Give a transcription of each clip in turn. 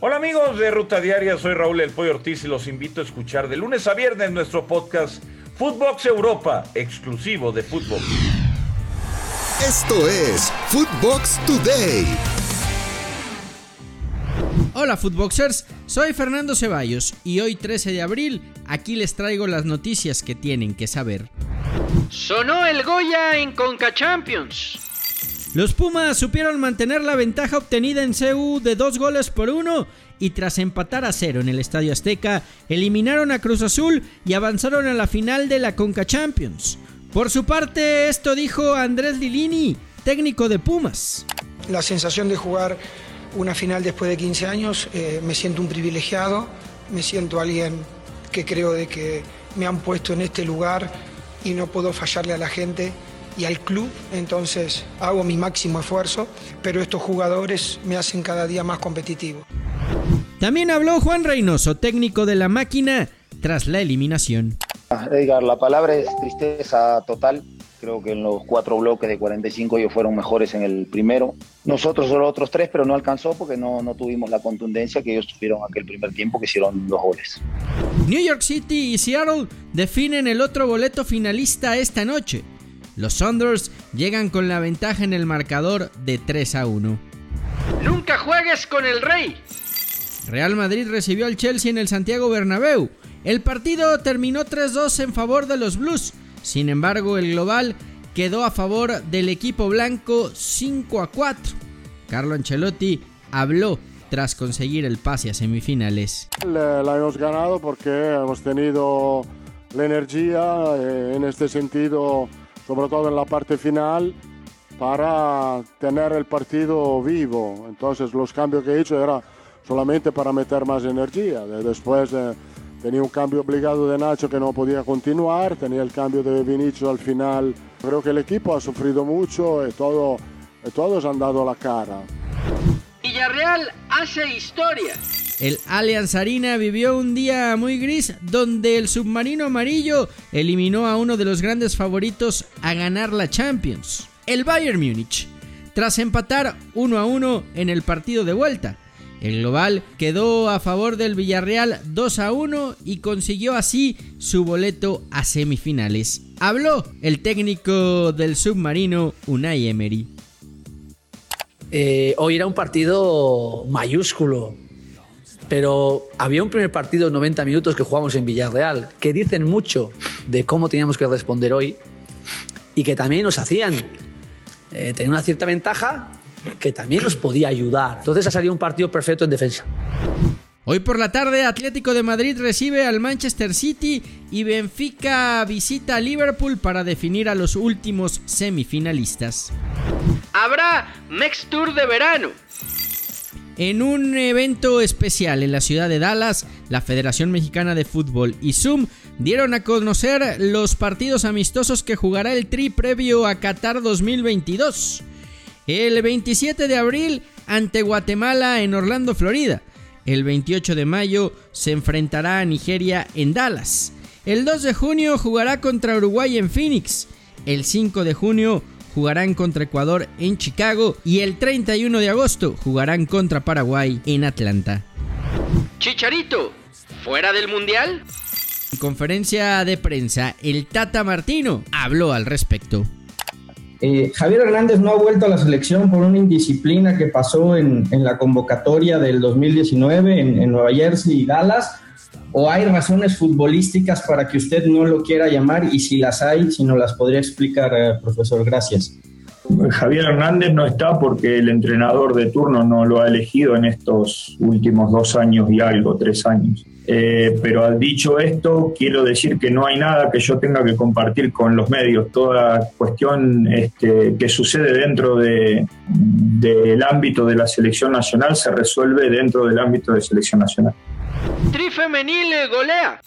Hola amigos de Ruta Diaria, soy Raúl El Pollo Ortiz y los invito a escuchar de lunes a viernes nuestro podcast Footbox Europa, exclusivo de Footbox. Esto es Footbox Today. Hola Footboxers, soy Fernando Ceballos y hoy 13 de abril aquí les traigo las noticias que tienen que saber. Sonó el Goya en Conca Champions. Los Pumas supieron mantener la ventaja obtenida en CU de dos goles por uno y tras empatar a cero en el Estadio Azteca, eliminaron a Cruz Azul y avanzaron a la final de la Conca Champions. Por su parte, esto dijo Andrés Lilini, técnico de Pumas. La sensación de jugar una final después de 15 años, eh, me siento un privilegiado, me siento alguien que creo de que me han puesto en este lugar y no puedo fallarle a la gente y al club, entonces hago mi máximo esfuerzo, pero estos jugadores me hacen cada día más competitivo. También habló Juan Reynoso, técnico de la máquina, tras la eliminación. Edgar, la palabra es tristeza total. Creo que en los cuatro bloques de 45 ellos fueron mejores en el primero. Nosotros los otros tres, pero no alcanzó porque no, no tuvimos la contundencia que ellos tuvieron aquel primer tiempo que hicieron dos goles. New York City y Seattle definen el otro boleto finalista esta noche. Los Saunders llegan con la ventaja en el marcador de 3 a 1. Nunca juegues con el rey. Real Madrid recibió al Chelsea en el Santiago Bernabéu. El partido terminó 3-2 en favor de los Blues. Sin embargo, el global quedó a favor del equipo blanco 5 a 4. Carlo Ancelotti habló tras conseguir el pase a semifinales. La, hemos ganado porque hemos tenido la energía eh, en este sentido sobre todo en la parte final, para tener el partido vivo. Entonces los cambios que he hecho era solamente para meter más energía. Después eh, tenía un cambio obligado de Nacho que no podía continuar, tenía el cambio de Vinicius al final. Creo que el equipo ha sufrido mucho y, todo, y todos han dado la cara. Villarreal hace historia. El Allianz Arena vivió un día muy gris donde el submarino amarillo eliminó a uno de los grandes favoritos a ganar la Champions, el Bayern Múnich, tras empatar 1 a 1 en el partido de vuelta. El global quedó a favor del Villarreal 2 a 1 y consiguió así su boleto a semifinales. Habló el técnico del submarino Unai Emery. Eh, hoy era un partido mayúsculo pero había un primer partido 90 minutos que jugamos en Villarreal, que dicen mucho de cómo teníamos que responder hoy y que también nos hacían eh, tener una cierta ventaja que también nos podía ayudar. Entonces ha salido un partido perfecto en defensa. Hoy por la tarde Atlético de Madrid recibe al Manchester City y Benfica visita a Liverpool para definir a los últimos semifinalistas. Habrá Next Tour de verano en un evento especial en la ciudad de Dallas, la Federación Mexicana de Fútbol y Zoom dieron a conocer los partidos amistosos que jugará el Tri previo a Qatar 2022. El 27 de abril ante Guatemala en Orlando, Florida. El 28 de mayo se enfrentará a Nigeria en Dallas. El 2 de junio jugará contra Uruguay en Phoenix. El 5 de junio jugarán contra Ecuador en Chicago y el 31 de agosto jugarán contra Paraguay en Atlanta. Chicharito, ¿fuera del Mundial? En conferencia de prensa, el Tata Martino habló al respecto. Eh, Javier Hernández no ha vuelto a la selección por una indisciplina que pasó en, la convocatoria del 2019 en, en Nueva Jersey y Dallas o hay razones futbolísticas para que usted no lo quiera llamar y si las hay, si no las podría explicar, eh, profesor, gracias. Javier Hernández no está porque el entrenador de turno no lo ha elegido en estos últimos dos años y algo, tres años. Eh, pero dicho esto, quiero decir que no hay nada que yo tenga que compartir con los medios. Toda cuestión este, que sucede dentro del ámbito de la selección nacional se resuelve dentro del ámbito de selección nacional. Trifemenil golea.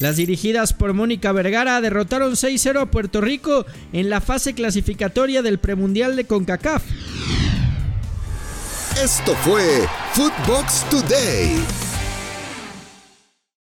Las dirigidas por Mónica Vergara derrotaron 6-0 a Puerto Rico en la fase clasificatoria del premundial de CONCACAF. Esto fue Footbox Today.